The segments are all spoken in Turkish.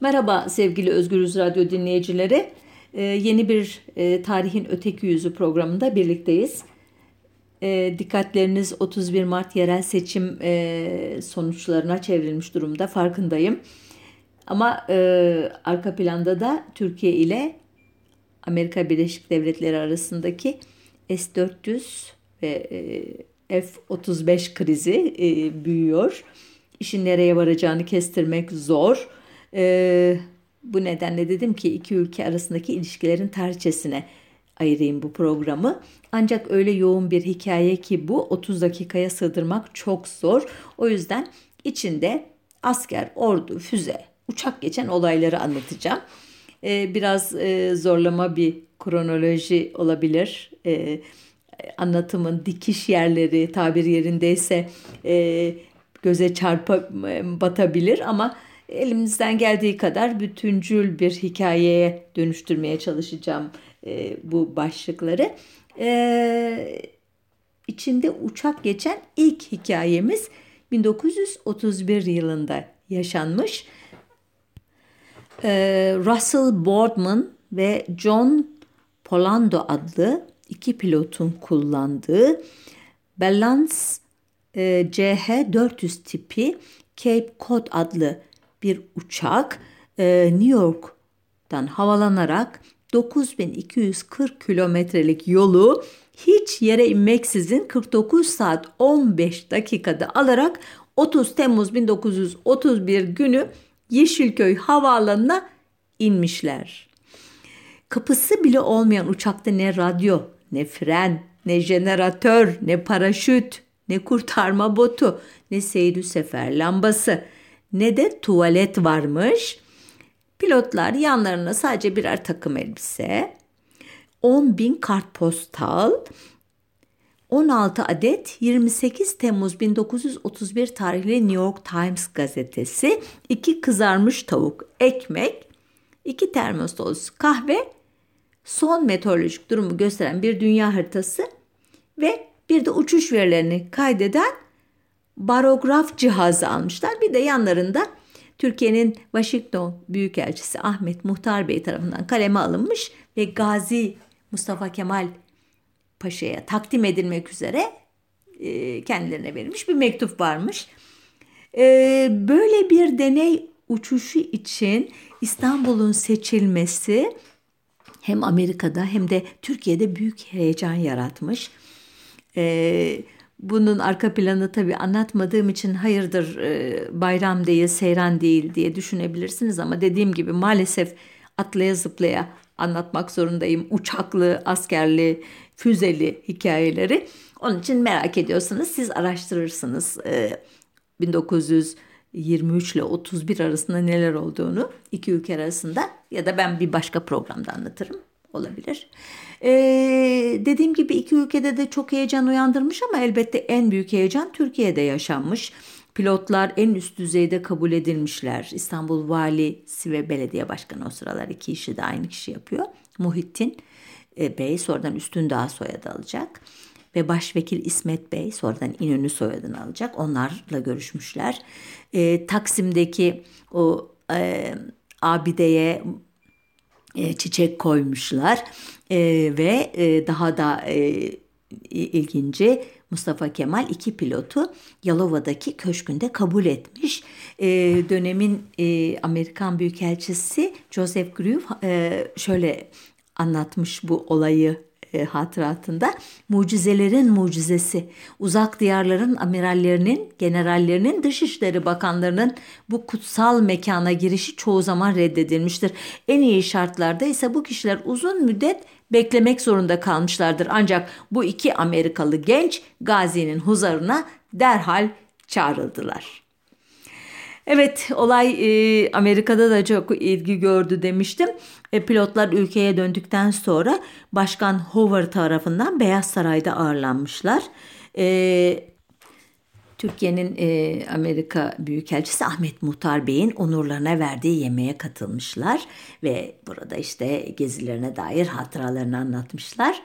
Merhaba sevgili Özgürüz Radyo dinleyicileri. Ee, yeni bir e, Tarihin Öteki Yüzü programında birlikteyiz. E, dikkatleriniz 31 Mart yerel seçim e, sonuçlarına çevrilmiş durumda farkındayım. Ama e, arka planda da Türkiye ile Amerika Birleşik Devletleri arasındaki S-400 ve e, F-35 krizi e, büyüyor. İşin nereye varacağını kestirmek zor. E, bu nedenle dedim ki iki ülke arasındaki ilişkilerin tarihçesine ayırayım bu programı. Ancak öyle yoğun bir hikaye ki bu 30 dakikaya sığdırmak çok zor. O yüzden içinde asker, ordu, füze, uçak geçen olayları anlatacağım. Ee, biraz e, zorlama bir kronoloji olabilir. Ee, anlatımın dikiş yerleri tabir yerindeyse e, göze çarpa batabilir ama elimizden geldiği kadar bütüncül bir hikayeye dönüştürmeye çalışacağım e, bu başlıkları. E, içinde uçak geçen ilk hikayemiz 1931 yılında yaşanmış. E, Russell Boardman ve John Polando adlı iki pilotun kullandığı Balance e, CH-400 tipi Cape Cod adlı bir uçak e, New York'tan havalanarak 9240 kilometrelik yolu hiç yere inmeksizin 49 saat 15 dakikada alarak 30 Temmuz 1931 günü Yeşilköy Havaalanı'na inmişler. Kapısı bile olmayan uçakta ne radyo, ne fren, ne jeneratör, ne paraşüt, ne kurtarma botu, ne seyri sefer lambası, ne de tuvalet varmış. Pilotlar yanlarına sadece birer takım elbise, 10 bin kartpostal, 16 adet 28 Temmuz 1931 tarihli New York Times gazetesi, 2 kızarmış tavuk, ekmek, 2 termos dolusu kahve, son meteorolojik durumu gösteren bir dünya haritası ve bir de uçuş verilerini kaydeden barograf cihazı almışlar. Bir de yanlarında Türkiye'nin Washington Büyükelçisi Ahmet Muhtar Bey tarafından kaleme alınmış ve Gazi Mustafa Kemal Paşa'ya takdim edilmek üzere e, kendilerine verilmiş bir mektup varmış. E, böyle bir deney uçuşu için İstanbul'un seçilmesi hem Amerika'da hem de Türkiye'de büyük heyecan yaratmış. Ee, bunun arka planı tabii anlatmadığım için hayırdır e, bayram değil, seyran değil diye düşünebilirsiniz ama dediğim gibi maalesef atlaya zıplaya anlatmak zorundayım. Uçaklı, askerli, füzeli hikayeleri. Onun için merak ediyorsanız siz araştırırsınız. Ee, 1923 ile 31 arasında neler olduğunu iki ülke arasında ya da ben bir başka programda anlatırım olabilir. Ee, dediğim gibi iki ülkede de çok heyecan uyandırmış ama elbette en büyük heyecan Türkiye'de yaşanmış. Pilotlar en üst düzeyde kabul edilmişler. İstanbul Valisi ve Belediye Başkanı o sıralar iki işi de aynı kişi yapıyor. Muhittin e, Bey sonradan Üstündağ soyadı alacak. Ve Başvekil İsmet Bey sonradan İnönü soyadını alacak. Onlarla görüşmüşler. E, Taksim'deki o e, abideye çiçek koymuşlar e, ve e, daha da e, ilginci Mustafa Kemal iki pilotu Yalova'daki köşkünde kabul etmiş. E, dönemin e, Amerikan Büyükelçisi Joseph e, şöyle anlatmış bu olayı e, hatıratında mucizelerin mucizesi, uzak diyarların amirallerinin, generallerinin, dışişleri bakanlarının bu kutsal mekana girişi çoğu zaman reddedilmiştir. En iyi şartlarda ise bu kişiler uzun müddet beklemek zorunda kalmışlardır. Ancak bu iki Amerikalı genç Gazi'nin huzarına derhal çağrıldılar. Evet olay e, Amerika'da da çok ilgi gördü demiştim. E, pilotlar ülkeye döndükten sonra Başkan Hoover tarafından Beyaz Saray'da ağırlanmışlar. E, Türkiye'nin e, Amerika Büyükelçisi Ahmet Muhtar Bey'in onurlarına verdiği yemeğe katılmışlar ve burada işte gezilerine dair hatıralarını anlatmışlar.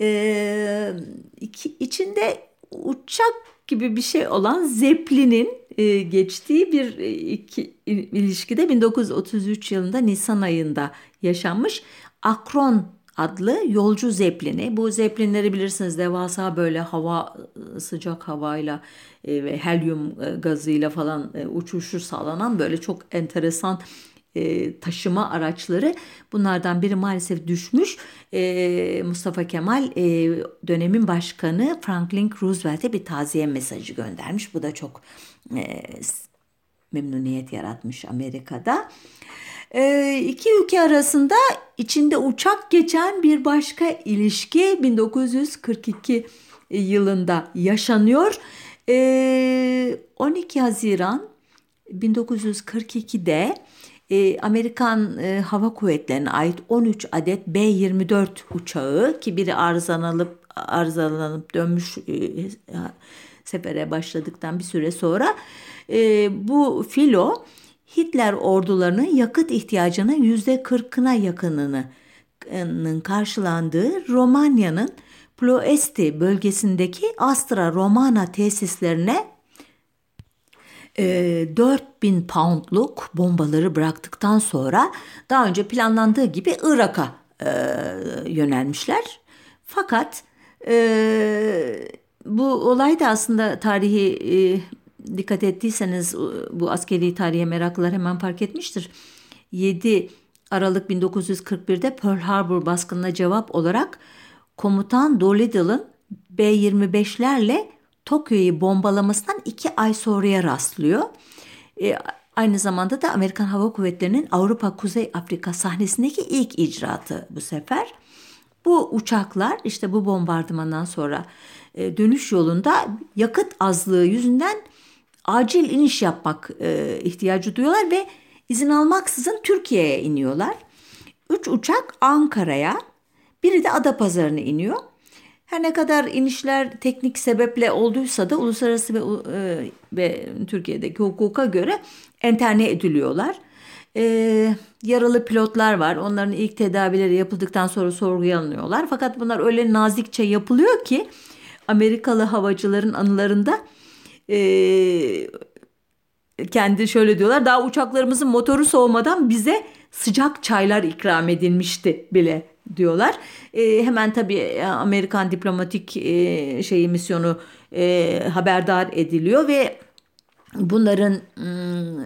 E, iki, içinde uçak gibi bir şey olan Zeppelin'in e, geçtiği bir e, iki, ilişkide 1933 yılında Nisan ayında yaşanmış. Akron adlı yolcu zeplini. Bu zeplinleri bilirsiniz devasa böyle hava sıcak havayla e, ve helyum gazıyla falan uçuşu sağlanan böyle çok enteresan e, taşıma araçları. Bunlardan biri maalesef düşmüş. E, Mustafa Kemal e, dönemin başkanı Franklin Roosevelt'e bir taziye mesajı göndermiş. Bu da çok e, memnuniyet yaratmış Amerika'da. E, iki ülke arasında içinde uçak geçen bir başka ilişki 1942 yılında yaşanıyor. E, 12 Haziran 1942'de e, Amerikan e, Hava Kuvvetleri'ne ait 13 adet B-24 uçağı ki biri arızalanıp arızalanıp dönmüş e, sefere başladıktan bir süre sonra e, bu filo Hitler ordularının yakıt ihtiyacının yüzde kırkına yakınını karşılandığı Romanya'nın Ploesti bölgesindeki Astra Romana tesislerine e, 4000 poundluk bombaları bıraktıktan sonra daha önce planlandığı gibi Irak'a e, yönelmişler. Fakat e, bu olay da aslında tarihi e, dikkat ettiyseniz bu askeri tarihe meraklılar hemen fark etmiştir. 7 Aralık 1941'de Pearl Harbor baskınına cevap olarak komutan Doolittle'ın B-25'lerle Tokyo'yu bombalamasından iki ay sonraya rastlıyor. E, aynı zamanda da Amerikan Hava Kuvvetleri'nin Avrupa Kuzey Afrika sahnesindeki ilk icraatı bu sefer. Bu uçaklar işte bu bombardımandan sonra e, dönüş yolunda yakıt azlığı yüzünden acil iniş yapmak e, ihtiyacı duyuyorlar ve izin almaksızın Türkiye'ye iniyorlar. Üç uçak Ankara'ya, biri de Adapazarı'na iniyor. Her ne kadar inişler teknik sebeple olduysa da uluslararası ve, e, ve Türkiye'deki hukuka göre enterne ediliyorlar. E, yaralı pilotlar var. Onların ilk tedavileri yapıldıktan sonra sorguya alınıyorlar. Fakat bunlar öyle nazikçe yapılıyor ki Amerikalı havacıların anılarında e, kendi şöyle diyorlar. Daha uçaklarımızın motoru soğumadan bize sıcak çaylar ikram edilmişti bile diyorlar. E, hemen tabii e, Amerikan diplomatik e, şeyi misyonu e, haberdar ediliyor ve bunların mm,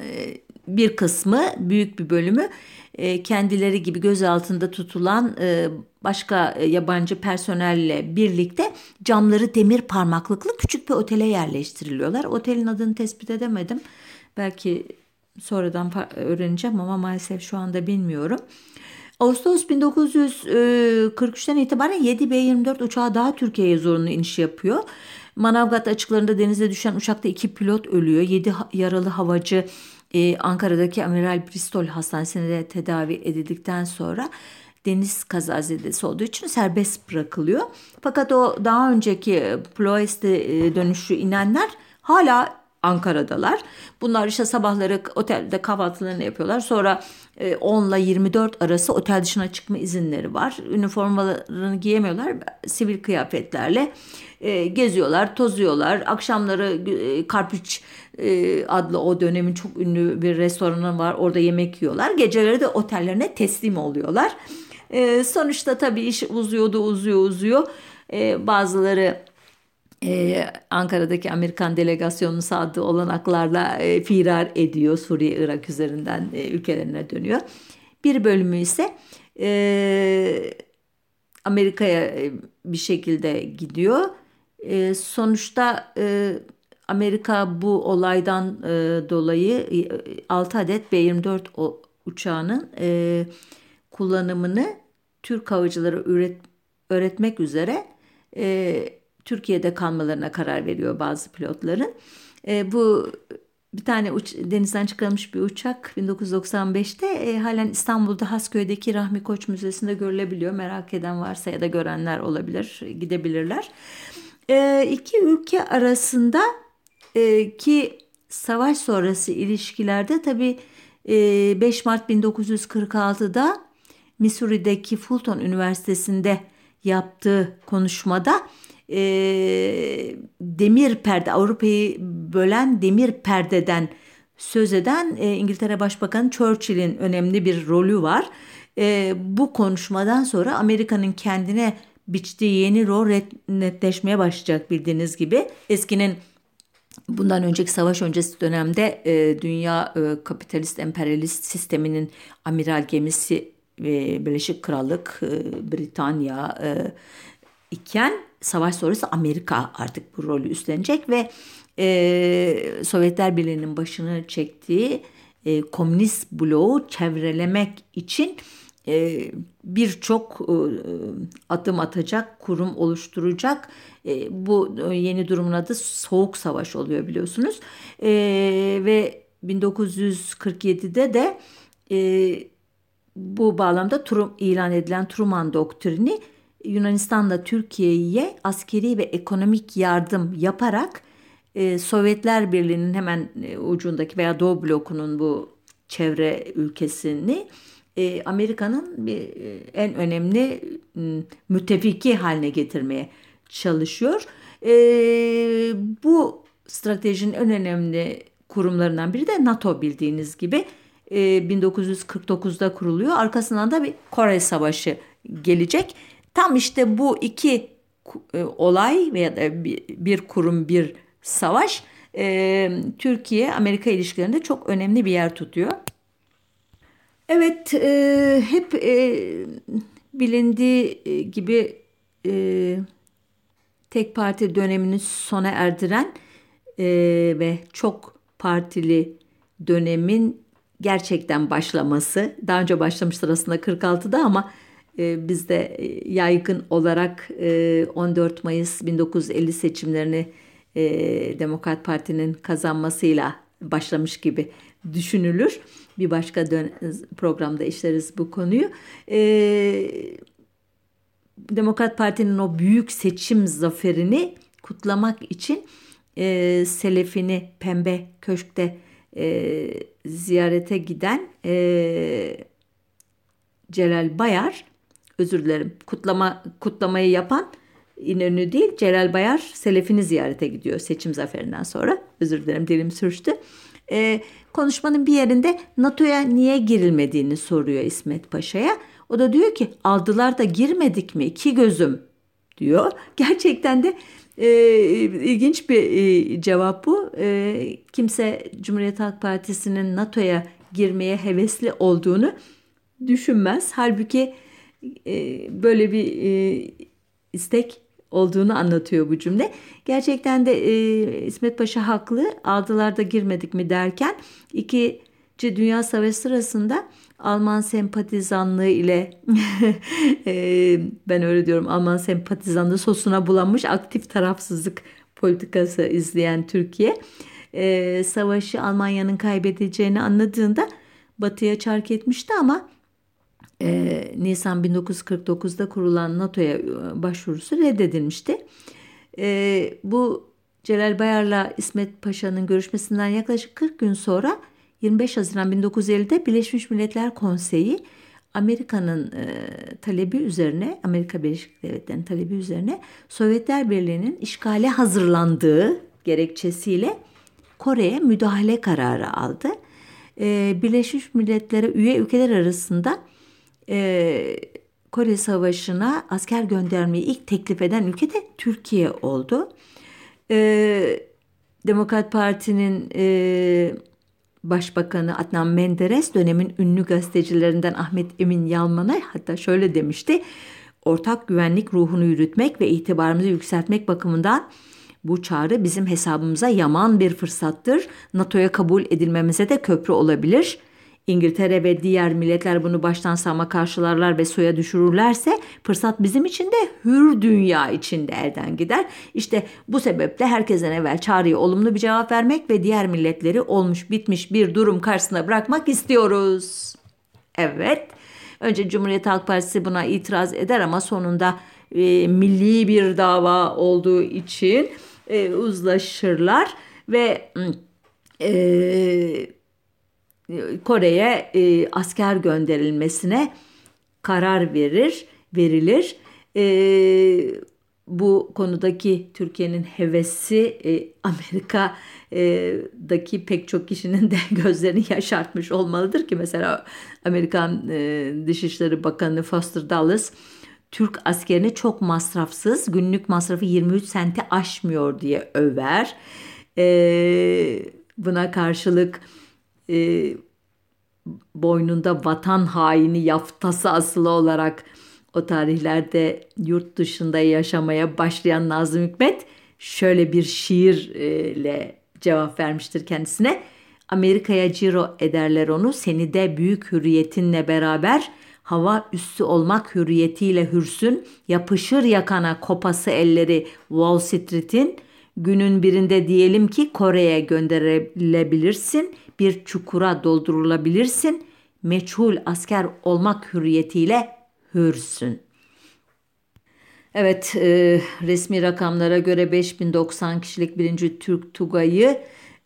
bir kısmı büyük bir bölümü e, kendileri gibi göz altında tutulan e, başka yabancı personelle birlikte camları demir parmaklıklı küçük bir otele yerleştiriliyorlar. Otelin adını tespit edemedim. Belki sonradan öğreneceğim ama maalesef şu anda bilmiyorum. Ağustos 1943'ten itibaren 7B-24 uçağı daha Türkiye'ye zorunlu iniş yapıyor. Manavgat açıklarında denize düşen uçakta iki pilot ölüyor. 7 yaralı havacı e, Ankara'daki Amiral Bristol Hastanesi'nde tedavi edildikten sonra deniz kazazedesi olduğu için serbest bırakılıyor. Fakat o daha önceki Ploeste e, dönüşü inenler hala Ankara'dalar. Bunlar işte sabahları otelde kahvaltılarını yapıyorlar. Sonra 10 ile 24 arası otel dışına çıkma izinleri var. Üniformalarını giyemiyorlar. Sivil kıyafetlerle e, geziyorlar, tozuyorlar. Akşamları e, Karpiç e, adlı o dönemin çok ünlü bir restoranı var. Orada yemek yiyorlar. Geceleri de otellerine teslim oluyorlar. sonuçta tabii iş uzuyordu, uzuyor, uzuyor. bazıları ee, Ankara'daki Amerikan delegasyonunun sağladığı olanaklarla e, firar ediyor. Suriye, Irak üzerinden e, ülkelerine dönüyor. Bir bölümü ise e, Amerika'ya e, bir şekilde gidiyor. E, sonuçta e, Amerika bu olaydan e, dolayı e, 6 adet B-24 uçağının e, kullanımını Türk havacıları üret, öğretmek üzere e, Türkiye'de kalmalarına karar veriyor bazı pilotların. E, bu bir tane uç, denizden çıkarılmış bir uçak 1995'te e, halen İstanbul'da Hasköy'deki Rahmi Koç Müzesi'nde görülebiliyor. Merak eden varsa ya da görenler olabilir, gidebilirler. E, iki ülke arasında e, ki savaş sonrası ilişkilerde tabii e, 5 Mart 1946'da Missouri'deki Fulton Üniversitesi'nde yaptığı konuşmada e, demir perde Avrupa'yı bölen demir perdeden söz eden e, İngiltere Başbakanı Churchill'in önemli bir rolü var. E, bu konuşmadan sonra Amerika'nın kendine biçtiği yeni rol netleşmeye başlayacak bildiğiniz gibi. Eskinin bundan önceki savaş öncesi dönemde e, dünya e, kapitalist emperyalist sisteminin amiral gemisi ve Birleşik Krallık, e, Britanya e, iken savaş sonrası Amerika artık bu rolü üstlenecek ve e, Sovyetler Birliği'nin başını çektiği komünist bloğu çevrelemek için birçok adım atacak, kurum oluşturacak. Bu yeni durumun adı Soğuk Savaş oluyor biliyorsunuz. Ve 1947'de de bu bağlamda Trum, ilan edilen Truman doktrini Yunanistan'da Türkiye'ye askeri ve ekonomik yardım yaparak e, Sovyetler Birliği'nin hemen e, ucundaki veya Doğu blokunun bu çevre ülkesini e, Amerika'nın bir e, en önemli müttefiki haline getirmeye çalışıyor. E, bu stratejinin en önemli kurumlarından biri de NATO bildiğiniz gibi e, 1949'da kuruluyor. Arkasından da bir Kore Savaşı gelecek. Tam işte bu iki e, olay veya da bir, bir kurum bir savaş e, Türkiye-Amerika ilişkilerinde çok önemli bir yer tutuyor. Evet, e, hep e, bilindiği e, gibi e, tek parti dönemini sona erdiren e, ve çok partili dönemin gerçekten başlaması. Daha önce başlamıştır aslında 46'da ama e, bizde e, yaygın olarak e, 14 Mayıs 1950 seçimlerini e, Demokrat Parti'nin kazanmasıyla başlamış gibi düşünülür. Bir başka dön programda işleriz bu konuyu. E, Demokrat Parti'nin o büyük seçim zaferini kutlamak için e, Selefini Pembe Köşk'te e, ziyarete giden e, Celal Bayar, özür dilerim, kutlama kutlamayı yapan İnönü değil Celal Bayar Selefini ziyarete gidiyor seçim zaferinden sonra. Özür dilerim dilim sürçtü. Ee, konuşmanın bir yerinde NATO'ya niye girilmediğini soruyor İsmet Paşa'ya. O da diyor ki aldılar da girmedik mi iki gözüm diyor. Gerçekten de e, ilginç bir e, cevap bu. E, kimse Cumhuriyet Halk Partisi'nin NATO'ya girmeye hevesli olduğunu düşünmez. Halbuki e, böyle bir e, istek olduğunu anlatıyor bu cümle. Gerçekten de e, İsmet Paşa haklı. Aldılar da girmedik mi derken İkinci Dünya Savaşı sırasında Alman sempatizanlığı ile e, ben öyle diyorum Alman sempatizanlığı sosuna bulanmış aktif tarafsızlık politikası izleyen Türkiye e, savaşı Almanya'nın kaybedeceğini anladığında batıya çark etmişti ama e, Nisan 1949'da kurulan NATO'ya başvurusu reddedilmişti. Bu Celal Bayar'la İsmet Paşa'nın görüşmesinden yaklaşık 40 gün sonra 25 Haziran 1950'de Birleşmiş Milletler Konseyi Amerika'nın e, talebi üzerine, Amerika Birleşik Devletleri'nin talebi üzerine Sovyetler Birliği'nin işgale hazırlandığı gerekçesiyle Kore'ye müdahale kararı aldı. E, Birleşmiş Milletler'e üye ülkeler arasında e, Kore Savaşı'na asker göndermeyi ilk teklif eden ülke de Türkiye oldu. E, Demokrat Parti'nin e, Başbakanı Adnan Menderes dönemin ünlü gazetecilerinden Ahmet Emin Yalman'a hatta şöyle demişti. Ortak güvenlik ruhunu yürütmek ve itibarımızı yükseltmek bakımından bu çağrı bizim hesabımıza yaman bir fırsattır. NATO'ya kabul edilmemize de köprü olabilir.'' İngiltere ve diğer milletler bunu baştan sağma karşılarlar ve soya düşürürlerse fırsat bizim için de hür dünya için de elden gider. İşte bu sebeple herkesten evvel çağrıya olumlu bir cevap vermek ve diğer milletleri olmuş bitmiş bir durum karşısına bırakmak istiyoruz. Evet. Önce Cumhuriyet Halk Partisi buna itiraz eder ama sonunda e, milli bir dava olduğu için e, uzlaşırlar ve e, Kore'ye e, asker gönderilmesine karar verir, verilir. E, bu konudaki Türkiye'nin hevesi e, Amerika'daki pek çok kişinin de gözlerini yaşartmış olmalıdır ki mesela Amerikan e, Dışişleri Bakanı Foster Dulles Türk askerini çok masrafsız günlük masrafı 23 sente aşmıyor diye över. E, buna karşılık e, boynunda vatan haini yaftası asılı olarak o tarihlerde yurt dışında yaşamaya başlayan Nazım Hikmet şöyle bir şiirle cevap vermiştir kendisine. Amerika'ya ciro ederler onu seni de büyük hürriyetinle beraber hava üstü olmak hürriyetiyle hürsün yapışır yakana kopası elleri Wall Street'in günün birinde diyelim ki Kore'ye gönderilebilirsin bir çukura doldurulabilirsin meçhul asker olmak hürriyetiyle hürsün. Evet e, resmi rakamlara göre 5090 kişilik birinci Türk Tugay'ı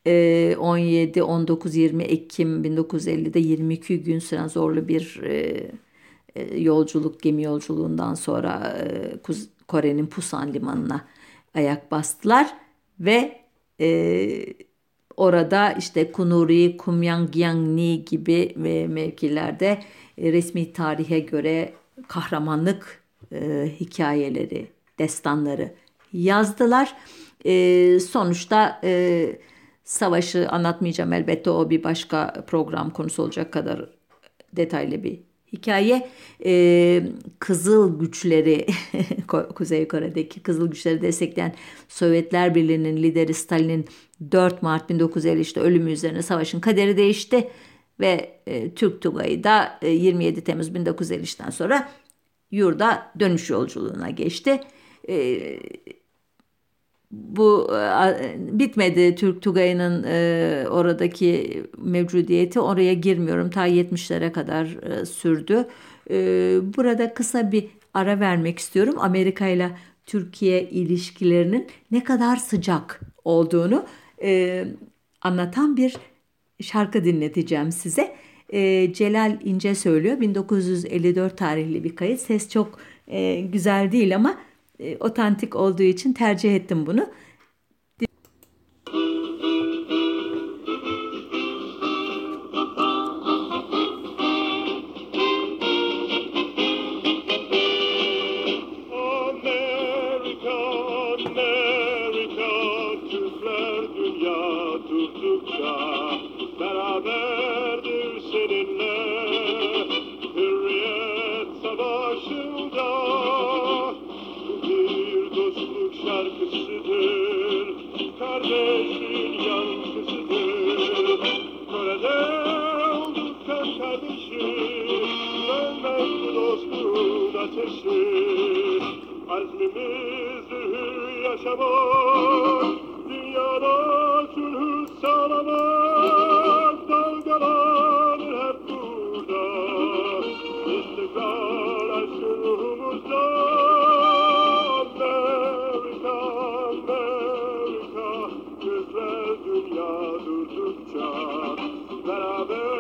e, 17, 19, 20 Ekim 1950'de 22 gün süren zorlu bir e, e, yolculuk gemi yolculuğundan sonra e, Kore'nin Pusan limanına ayak bastılar ve e, orada işte Kunuri, Kumyangyangni gibi mevkilerde e, resmi tarihe göre kahramanlık e, hikayeleri, destanları yazdılar. E, sonuçta e, savaşı anlatmayacağım elbette o bir başka program konusu olacak kadar detaylı bir hikaye. E, Kızıl güçleri, Kuzey Kore'deki Kızıl güçleri destekleyen Sovyetler Birliği'nin lideri Stalin'in 4 Mart 1953'te ölümü üzerine savaşın kaderi değişti ve e, Türk Tugay'ı da e, 27 Temmuz 1953'ten sonra yurda dönüş yolculuğuna geçti. E, bu e, bitmedi Türk Tugayı'nın e, oradaki mevcudiyeti. Oraya girmiyorum. Ta 70'lere kadar e, sürdü. E, burada kısa bir ara vermek istiyorum. Amerika ile Türkiye ilişkilerinin ne kadar sıcak olduğunu e, anlatan bir şarkı dinleteceğim size. E, Celal İnce söylüyor. 1954 tarihli bir kayıt. Ses çok e, güzel değil ama e, otantik olduğu için tercih ettim bunu. savaşa bak, dünyada sülhü sağlamak, dalgalanır hep burada, istikrar aşkı. Amerika, Amerika, güzel dünya durdukça, beraber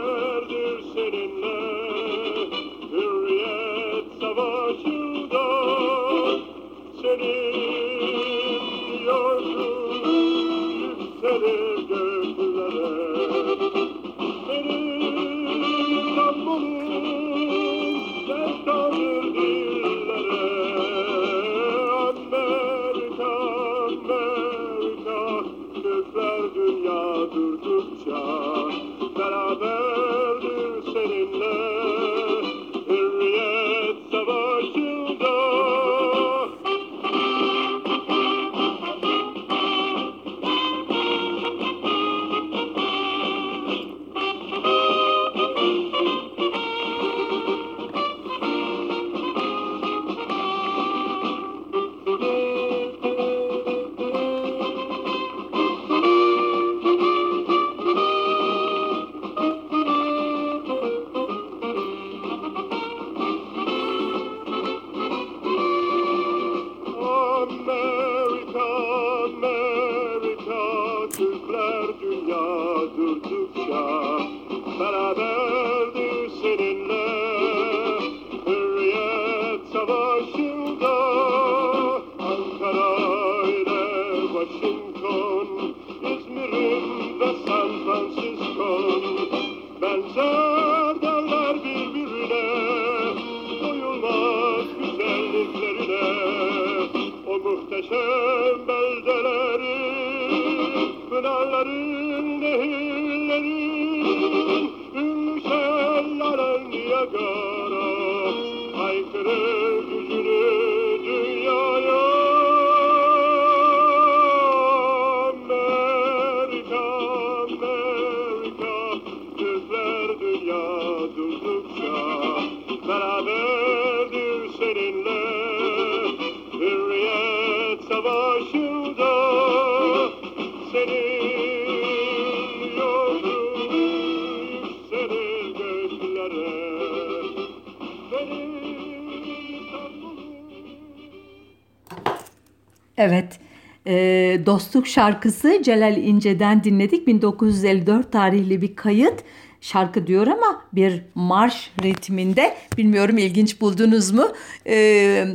Dostluk şarkısı Celal İnce'den dinledik. 1954 tarihli bir kayıt. Şarkı diyor ama bir marş ritminde. Bilmiyorum ilginç buldunuz mu? E,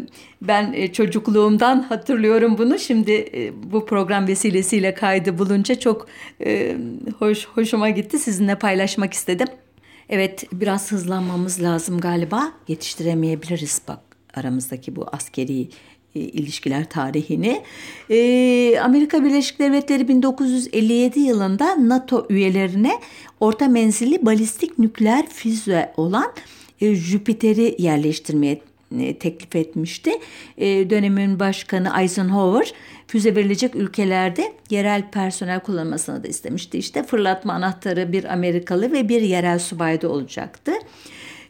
ben e, çocukluğumdan hatırlıyorum bunu. Şimdi e, bu program vesilesiyle kaydı bulunca çok e, hoş hoşuma gitti. Sizinle paylaşmak istedim. Evet, biraz hızlanmamız lazım galiba. Yetiştiremeyebiliriz bak aramızdaki bu askeri ilişkiler tarihini. E, Amerika Birleşik Devletleri 1957 yılında NATO üyelerine orta menzilli balistik nükleer füze olan e, Jüpiter'i yerleştirmeye e, teklif etmişti. E, dönemin başkanı Eisenhower füze verilecek ülkelerde yerel personel kullanmasını da istemişti. İşte fırlatma anahtarı bir Amerikalı ve bir yerel subayda olacaktı.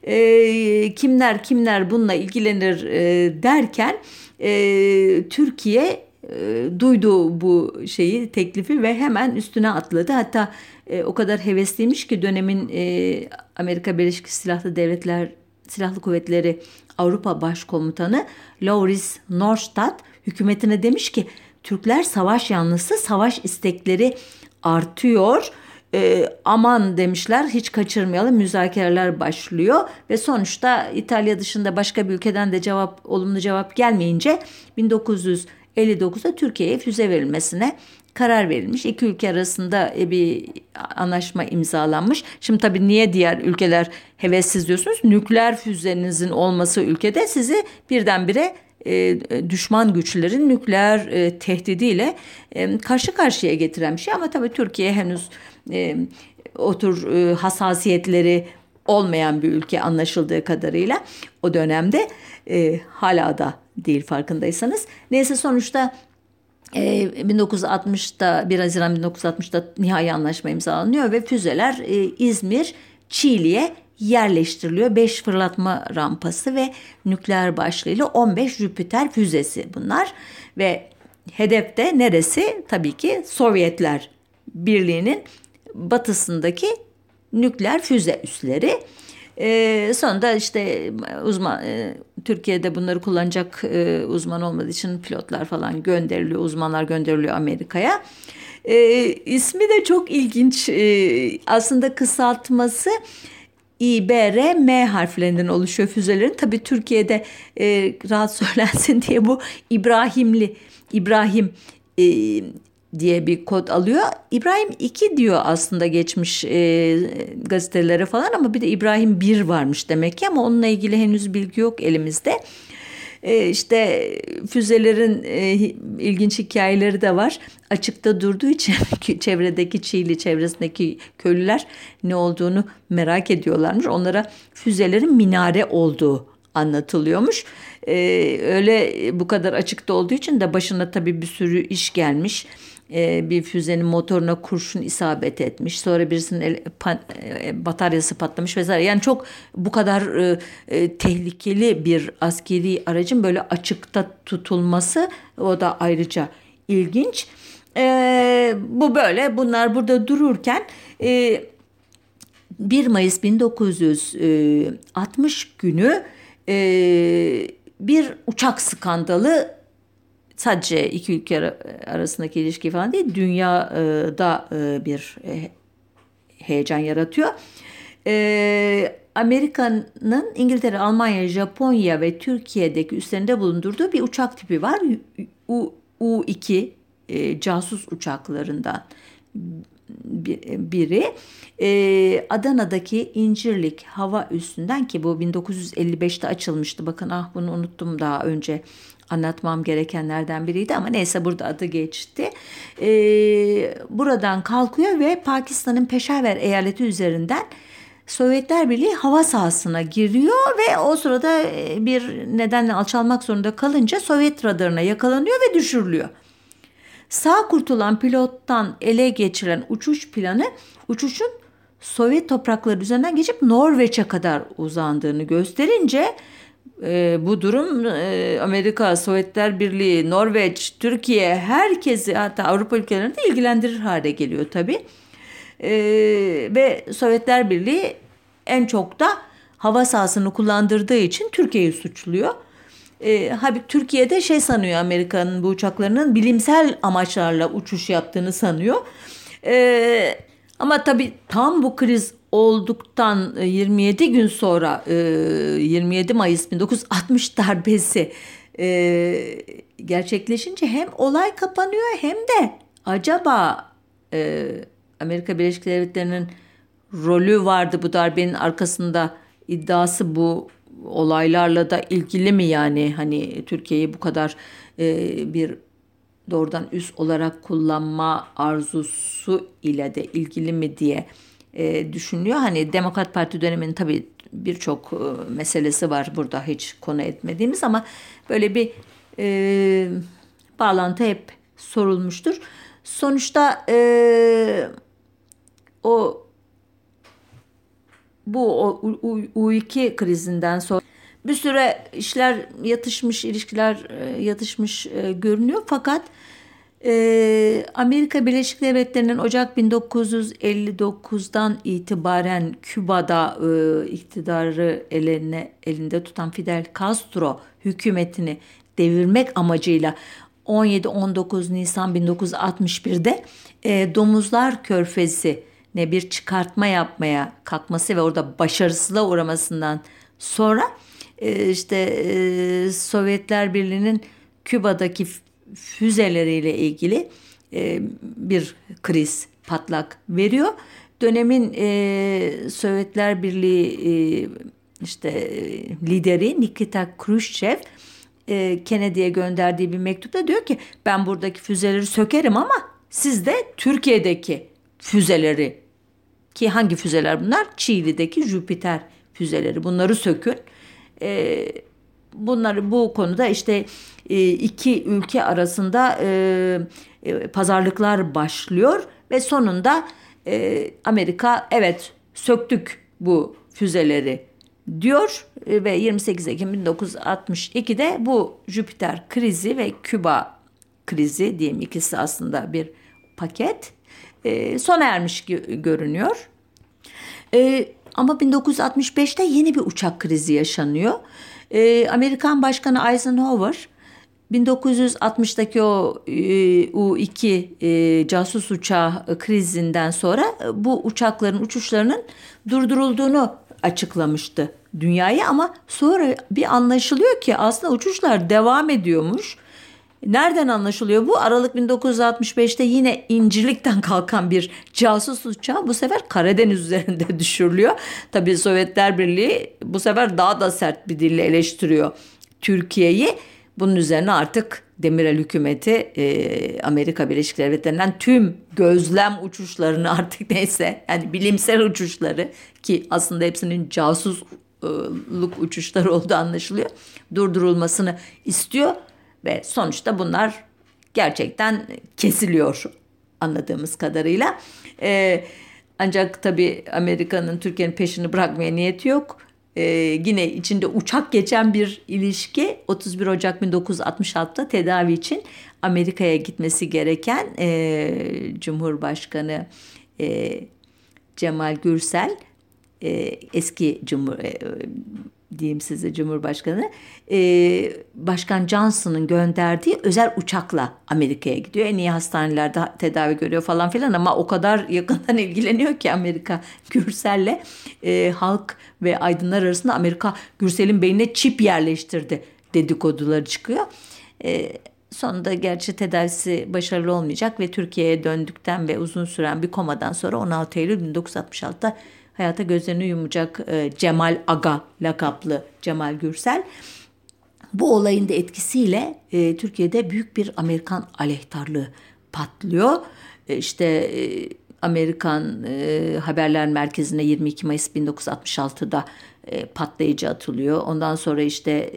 E, kimler kimler bununla ilgilenir e, derken e, Türkiye e, duydu bu şeyi teklifi ve hemen üstüne atladı. Hatta e, o kadar hevesliymiş ki dönemin e, Amerika Birleşik Silahlı Devletler Silahlı Kuvvetleri Avrupa Başkomutanı Lauris Norstad hükümetine demiş ki Türkler savaş yanlısı, savaş istekleri artıyor. E, aman demişler hiç kaçırmayalım müzakereler başlıyor ve sonuçta İtalya dışında başka bir ülkeden de cevap olumlu cevap gelmeyince 1959'da Türkiye'ye füze verilmesine karar verilmiş. İki ülke arasında bir anlaşma imzalanmış. Şimdi tabii niye diğer ülkeler hevessiz diyorsunuz? Nükleer füzenizin olması ülkede sizi birdenbire e, düşman güçlerin nükleer e, tehdidiyle e, karşı karşıya getiren bir şey. Ama tabii Türkiye henüz e, o e, hassasiyetleri olmayan bir ülke anlaşıldığı kadarıyla o dönemde e, hala da değil farkındaysanız. Neyse sonuçta e, 1960'da 1 Haziran 1960'da nihai anlaşma imzalanıyor ve füzeler e, İzmir, Çiğli'ye yerleştiriliyor. 5 fırlatma rampası ve nükleer başlığıyla 15 Jüpiter füzesi bunlar ve hedefte neresi? Tabii ki Sovyetler Birliği'nin batısındaki nükleer füze üsleri. Ee, sonunda işte uzman e, Türkiye'de bunları kullanacak e, uzman olmadığı için pilotlar falan gönderiliyor, uzmanlar gönderiliyor Amerika'ya. E, ismi de çok ilginç. E, aslında kısaltması İBRM harflerinden oluşuyor füzelerin. Tabii Türkiye'de e, rahat söylensin diye bu İbrahimli, İbrahim e, diye bir kod alıyor. İbrahim 2 diyor aslında geçmiş e, gazetelere falan ama bir de İbrahim 1 varmış demek ki ama onunla ilgili henüz bilgi yok elimizde. E, işte füzelerin e, ilginç hikayeleri de var. Açıkta durduğu için çevredeki Çiğli çevresindeki köylüler ne olduğunu merak ediyorlarmış. Onlara füzelerin minare olduğu anlatılıyormuş. Ee, öyle bu kadar açıkta olduğu için de başına tabii bir sürü iş gelmiş. Ee, bir füzenin motoruna kurşun isabet etmiş. Sonra birisinin el, pan, e, bataryası patlamış vesaire. Yani çok bu kadar e, e, tehlikeli bir askeri aracın böyle açıkta tutulması o da ayrıca ilginç. E, bu böyle bunlar burada dururken e, 1 Mayıs 1960 günü e, bir uçak skandalı sadece iki ülke arasındaki ilişki falan değil dünyada e, bir e, heyecan yaratıyor. E, Amerika'nın İngiltere, Almanya, Japonya ve Türkiye'deki üstlerinde bulundurduğu bir uçak tipi var. U, U2 casus uçaklarından biri Adana'daki İncirlik hava üstünden ki bu 1955'te açılmıştı. Bakın ah bunu unuttum daha önce anlatmam gerekenlerden biriydi ama neyse burada adı geçti. Ee, buradan kalkıyor ve Pakistan'ın Peşaver eyaleti üzerinden Sovyetler Birliği hava sahasına giriyor ve o sırada e, bir nedenle alçalmak zorunda kalınca Sovyet radarına yakalanıyor ve düşürülüyor. Sağ kurtulan pilottan ele geçirilen uçuş planı uçuşun Sovyet toprakları üzerinden geçip Norveç'e kadar uzandığını gösterince e, bu durum e, Amerika, Sovyetler Birliği, Norveç, Türkiye herkesi hatta Avrupa ülkelerini de ilgilendirir hale geliyor tabii. E, ve Sovyetler Birliği en çok da hava sahasını kullandırdığı için Türkiye'yi suçluyor. E, halbuki Türkiye'de şey sanıyor Amerika'nın bu uçaklarının bilimsel amaçlarla uçuş yaptığını sanıyor. E, ama tabii tam bu kriz olduktan 27 e, gün sonra 27 e, Mayıs 1960 darbesi e, gerçekleşince hem olay kapanıyor hem de acaba Amerika Birleşik Devletleri'nin rolü vardı bu darbenin arkasında iddiası bu olaylarla da ilgili mi? Yani hani Türkiye'yi bu kadar bir doğrudan üst olarak kullanma arzusu ile de ilgili mi diye e, düşünülüyor. Hani Demokrat Parti döneminin tabii birçok e, meselesi var burada hiç konu etmediğimiz ama böyle bir e, bağlantı hep sorulmuştur. Sonuçta e, o bu o, U2 krizinden sonra bir süre işler yatışmış, ilişkiler e, yatışmış e, görünüyor fakat e, Amerika Birleşik Devletleri'nin Ocak 1959'dan itibaren Küba'da iktidarı eline, elinde tutan Fidel Castro hükümetini devirmek amacıyla 17-19 Nisan 1961'de Domuzlar Körfezi ne bir çıkartma yapmaya kalkması ve orada başarısızlığa uğramasından sonra e, işte e, Sovyetler Birliği'nin Küba'daki füzeleriyle ilgili e, bir kriz patlak veriyor. Dönemin Sovyetler Birliği işte lideri Nikita Khrushchev Kennedy'ye gönderdiği bir mektupta diyor ki ben buradaki füzeleri sökerim ama siz de Türkiye'deki füzeleri ki hangi füzeler bunlar? Çiğli'deki Jüpiter füzeleri bunları sökün e, bunları bu konuda işte e, iki ülke arasında e, e, pazarlıklar başlıyor ve sonunda e, Amerika evet söktük bu füzeleri diyor e, ve 28 Ekim 1962'de bu Jüpiter krizi ve Küba krizi diyeyim ikisi aslında bir paket e, sona ermiş görünüyor. E, ama 1965'te yeni bir uçak krizi yaşanıyor. E, Amerikan Başkanı Eisenhower 1960'daki o e, U-2 e, casus uçağı krizinden sonra e, bu uçakların uçuşlarının durdurulduğunu açıklamıştı dünyaya ama sonra bir anlaşılıyor ki aslında uçuşlar devam ediyormuş. Nereden anlaşılıyor bu? Aralık 1965'te yine İncirlik'ten kalkan bir casus uçağı bu sefer Karadeniz üzerinde düşürülüyor. Tabii Sovyetler Birliği bu sefer daha da sert bir dille eleştiriyor Türkiye'yi. Bunun üzerine artık Demirel hükümeti e, Amerika Birleşik Devletleri'nden tüm gözlem uçuşlarını artık neyse yani bilimsel uçuşları ki aslında hepsinin casusluk uçuşları olduğu anlaşılıyor durdurulmasını istiyor ve sonuçta bunlar gerçekten kesiliyor anladığımız kadarıyla. Ee, ancak tabii Amerika'nın Türkiye'nin peşini bırakmaya niyeti yok. Ee, yine içinde uçak geçen bir ilişki. 31 Ocak 1966'da tedavi için Amerika'ya gitmesi gereken e, Cumhurbaşkanı e, Cemal Gürsel e, eski Cumhur e, diyeyim size Cumhurbaşkanı e, Başkan Johnson'ın gönderdiği özel uçakla Amerika'ya gidiyor. En iyi hastanelerde tedavi görüyor falan filan ama o kadar yakından ilgileniyor ki Amerika Gürsel'le e, halk ve aydınlar arasında Amerika Gürsel'in beynine çip yerleştirdi dedikoduları çıkıyor. E, sonunda gerçi tedavisi başarılı olmayacak ve Türkiye'ye döndükten ve uzun süren bir komadan sonra 16 Eylül 1966'da hayata gözlerini yumacak e, Cemal Aga lakaplı Cemal Gürsel. Bu olayın da etkisiyle e, Türkiye'de büyük bir Amerikan aleyhtarlığı patlıyor. E, işte e, Amerikan e, Haberler Merkezi'ne 22 Mayıs 1966'da e, patlayıcı atılıyor. Ondan sonra işte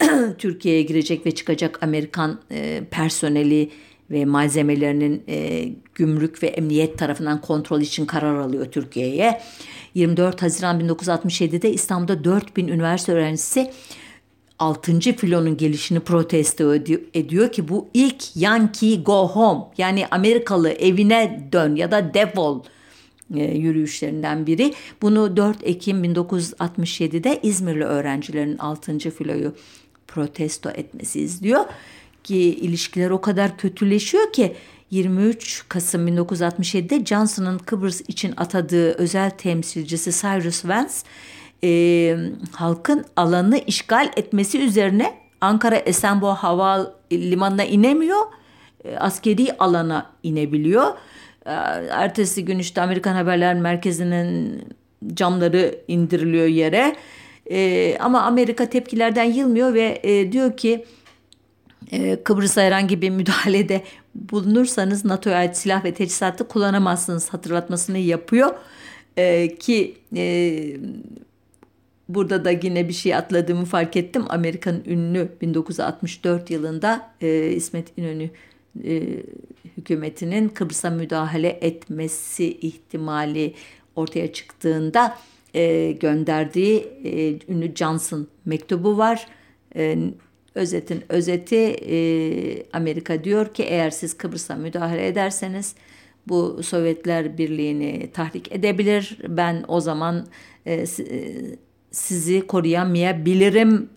Türkiye'ye girecek ve çıkacak Amerikan e, personeli ve malzemelerinin e, gümrük ve emniyet tarafından kontrol için karar alıyor Türkiye'ye. 24 Haziran 1967'de İstanbul'da 4000 üniversite öğrencisi 6. filonun gelişini protesto ediyor ki bu ilk Yankee Go Home yani Amerikalı evine dön ya da defol e, yürüyüşlerinden biri. Bunu 4 Ekim 1967'de İzmirli öğrencilerin 6. filoyu protesto etmesi izliyor ilişkiler o kadar kötüleşiyor ki 23 Kasım 1967'de Johnson'ın Kıbrıs için atadığı özel temsilcisi Cyrus Vance e, halkın alanı işgal etmesi üzerine Ankara Esenboğa Hava Limanı'na inemiyor. E, askeri alana inebiliyor. E, ertesi gün işte Amerikan Haberler Merkezi'nin camları indiriliyor yere. E, ama Amerika tepkilerden yılmıyor ve e, diyor ki Kıbrıs'a herhangi bir müdahalede bulunursanız NATO'ya ait silah ve teçhizatı kullanamazsınız hatırlatmasını yapıyor. E, ki e, burada da yine bir şey atladığımı fark ettim. Amerika'nın ünlü 1964 yılında e, İsmet İnönü e, hükümetinin Kıbrıs'a müdahale etmesi ihtimali ortaya çıktığında e, gönderdiği e, ünlü Johnson mektubu var. E, özetin özeti e, Amerika diyor ki eğer siz Kıbrıs'a müdahale ederseniz bu Sovyetler Birliği'ni tahrik edebilir. Ben o zaman e, e, sizi koruyamayabilirim.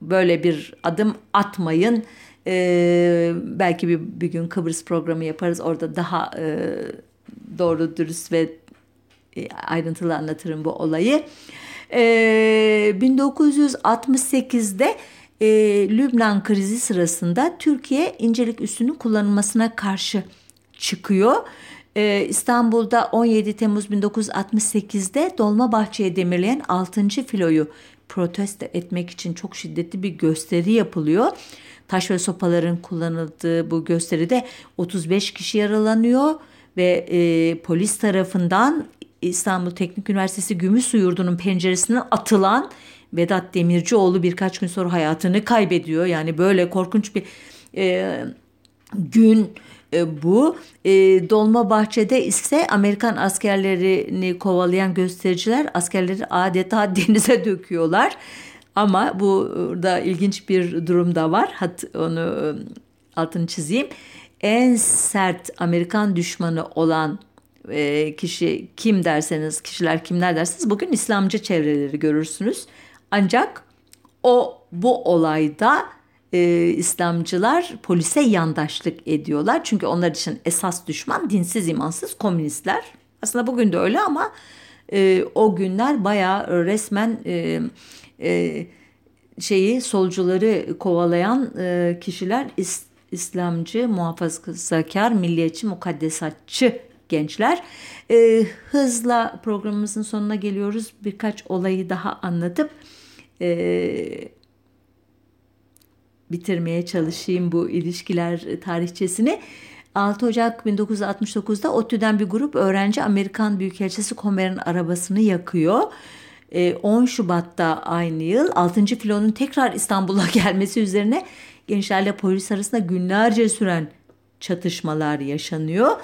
Böyle bir adım atmayın. E, belki bir, bir gün Kıbrıs programı yaparız. Orada daha e, doğru dürüst ve e, ayrıntılı anlatırım bu olayı. E, 1968'de e, Lübnan krizi sırasında Türkiye incelik üssünün kullanılmasına karşı çıkıyor. E, İstanbul'da 17 Temmuz 1968'de Dolmabahçe'ye demirleyen 6. filoyu protesto etmek için çok şiddetli bir gösteri yapılıyor. Taş ve sopaların kullanıldığı bu gösteride 35 kişi yaralanıyor ve e, polis tarafından İstanbul Teknik Üniversitesi Gümüşsu Yurdu'nun penceresinden atılan Vedat Demircioğlu birkaç gün sonra hayatını kaybediyor. Yani böyle korkunç bir e, gün e, bu. E, Dolmabahçe'de ise Amerikan askerlerini kovalayan göstericiler askerleri adeta denize döküyorlar. Ama burada ilginç bir durum da var. Hat, onu e, altını çizeyim. En sert Amerikan düşmanı olan e, kişi kim derseniz, kişiler kimler derseniz bugün İslamcı çevreleri görürsünüz. Ancak o bu olayda e, İslamcılar polise yandaşlık ediyorlar. Çünkü onlar için esas düşman dinsiz imansız komünistler. Aslında bugün de öyle ama e, o günler bayağı resmen e, e, şeyi solcuları kovalayan e, kişiler is, İslamcı, muhafazakar, milliyetçi, mukaddesatçı gençler. E, hızla programımızın sonuna geliyoruz. Birkaç olayı daha anlatıp e, bitirmeye çalışayım bu ilişkiler tarihçesini. 6 Ocak 1969'da ODTÜ'den bir grup öğrenci Amerikan Büyükelçisi Comer'in arabasını yakıyor. 10 Şubat'ta aynı yıl 6. filonun tekrar İstanbul'a gelmesi üzerine gençlerle polis arasında günlerce süren çatışmalar yaşanıyor.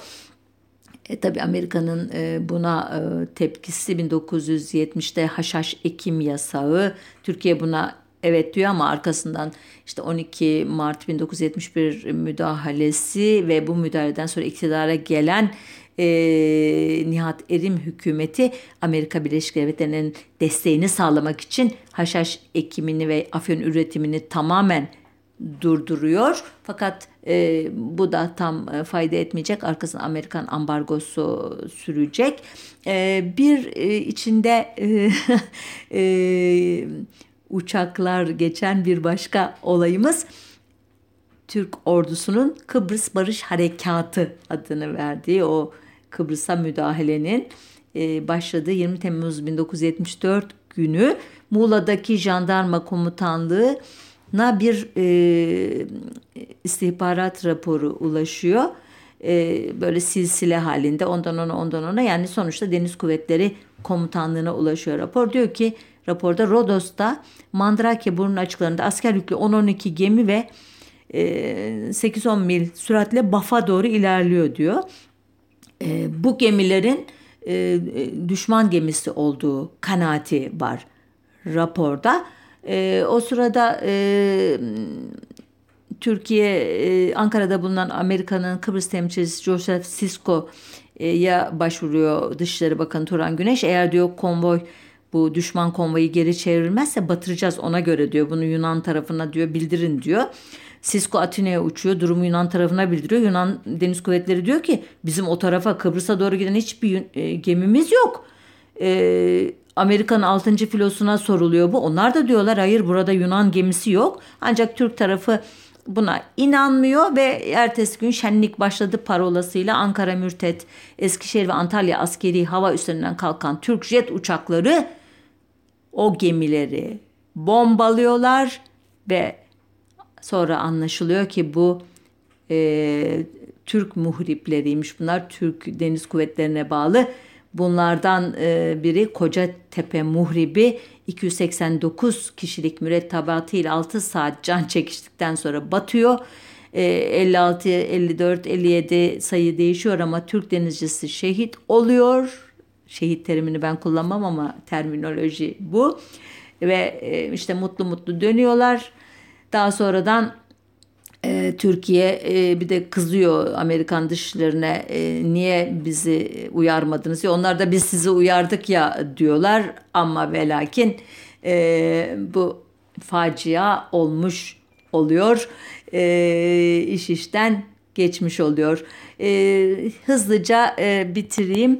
E, tabii Amerika'nın e, buna e, tepkisi 1970'te haşhaş ekim yasağı. Türkiye buna evet diyor ama arkasından işte 12 Mart 1971 müdahalesi ve bu müdahaleden sonra iktidara gelen e, Nihat Erim hükümeti Amerika Birleşik Devletleri'nin desteğini sağlamak için haşhaş ekimini ve afyon üretimini tamamen durduruyor. Fakat e, bu da tam e, fayda etmeyecek. Arkasında Amerikan ambargosu sürecek. E, bir e, içinde e, e, uçaklar geçen bir başka olayımız Türk ordusunun Kıbrıs Barış Harekatı adını verdiği o Kıbrıs'a müdahalenin e, başladığı 20 Temmuz 1974 günü Muğla'daki jandarma komutanlığı na bir e, istihbarat raporu ulaşıyor. e, böyle silsile halinde ondan ona ondan ona yani sonuçta Deniz Kuvvetleri Komutanlığı'na ulaşıyor rapor. Diyor ki raporda Rodos'ta Mandrake burnu açıklarında asker yüklü 10-12 gemi ve 8-10 mil süratle Baf'a doğru ilerliyor diyor. bu gemilerin düşman gemisi olduğu kanaati var raporda. O sırada Türkiye Ankara'da bulunan Amerika'nın Kıbrıs temsilcisi Joseph Sisko'ya başvuruyor Dışişleri Bakanı Turan Güneş. Eğer diyor konvoy bu düşman konvoyu geri çevrilmezse batıracağız ona göre diyor. Bunu Yunan tarafına diyor bildirin diyor. Sisko Atina'ya uçuyor. Durumu Yunan tarafına bildiriyor. Yunan Deniz Kuvvetleri diyor ki bizim o tarafa Kıbrıs'a doğru giden hiçbir e, gemimiz yok. E, Amerikan 6. filosuna soruluyor bu. Onlar da diyorlar hayır burada Yunan gemisi yok. Ancak Türk tarafı buna inanmıyor ve ertesi gün şenlik başladı parolasıyla Ankara Mürtet, Eskişehir ve Antalya askeri hava üslerinden kalkan Türk jet uçakları o gemileri bombalıyorlar ve sonra anlaşılıyor ki bu e, Türk muhripleriymiş. Bunlar Türk Deniz Kuvvetlerine bağlı. Bunlardan e, biri Kocatepe muhribi 289 kişilik mürettebatı ile 6 saat can çekiştikten sonra batıyor. E, 56, 54, 57 sayı değişiyor ama Türk denizcisi şehit oluyor şehit terimini ben kullanmam ama terminoloji bu. Ve e, işte mutlu mutlu dönüyorlar. Daha sonradan e, Türkiye e, bir de kızıyor Amerikan dışlarına e, niye bizi uyarmadınız. Onlar da biz sizi uyardık ya diyorlar ama ve lakin e, bu facia olmuş oluyor. E, iş işten geçmiş oluyor. Hızlıca bitireyim.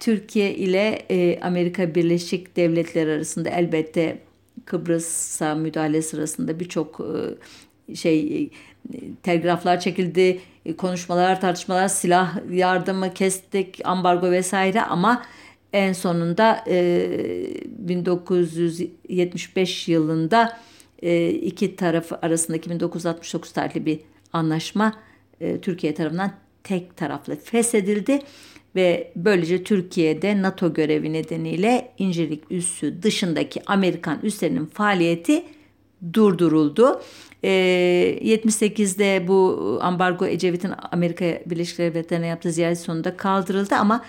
Türkiye ile Amerika Birleşik Devletleri arasında elbette Kıbrıs'a müdahale sırasında birçok şey e, telgraflar çekildi, e, konuşmalar, tartışmalar, silah yardımı kestik, ambargo vesaire ama en sonunda e, 1975 yılında e, iki taraf arasındaki 1969 tarihli bir anlaşma e, Türkiye tarafından tek taraflı feshedildi ve böylece Türkiye'de NATO görevi nedeniyle İncirlik üssü dışındaki Amerikan üslerinin faaliyeti durduruldu. E, 78'de bu ambargo Ecevit'in Amerika Birleşik Devletleri'ne yaptığı ziyaret sonunda kaldırıldı ama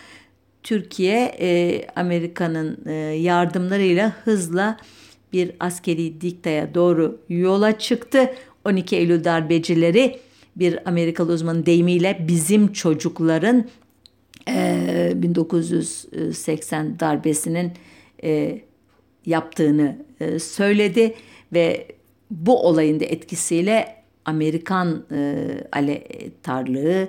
Türkiye e, Amerika'nın e, yardımlarıyla hızla bir askeri diktaya doğru yola çıktı. 12 Eylül darbecileri bir Amerikalı uzmanın deyimiyle bizim çocukların e, 1980 darbesinin e, yaptığını e, söyledi ve bu olayın da etkisiyle Amerikan e, aletarlığı,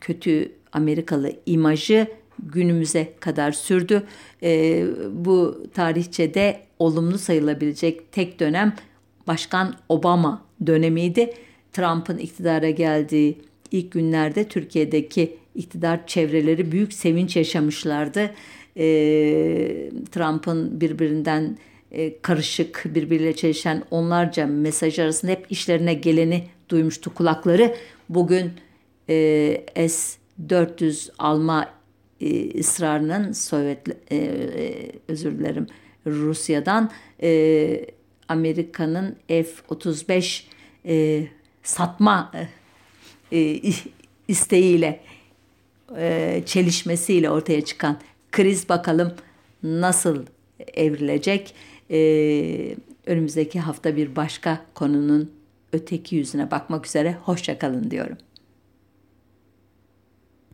kötü Amerikalı imajı günümüze kadar sürdü. E, bu tarihçede olumlu sayılabilecek tek dönem Başkan Obama dönemiydi. Trump'ın iktidara geldiği ilk günlerde Türkiye'deki iktidar çevreleri büyük sevinç yaşamışlardı. E, Trump'ın birbirinden karışık, birbiriyle çelişen onlarca mesaj arasında hep işlerine geleni duymuştu kulakları. Bugün e, S-400 alma e, ısrarının Sovyet, e, e, özür dilerim Rusya'dan e, Amerika'nın F-35 e, satma e, isteğiyle e, çelişmesiyle ortaya çıkan kriz bakalım nasıl evrilecek. E, önümüzdeki hafta bir başka konunun öteki yüzüne bakmak üzere hoşçakalın diyorum.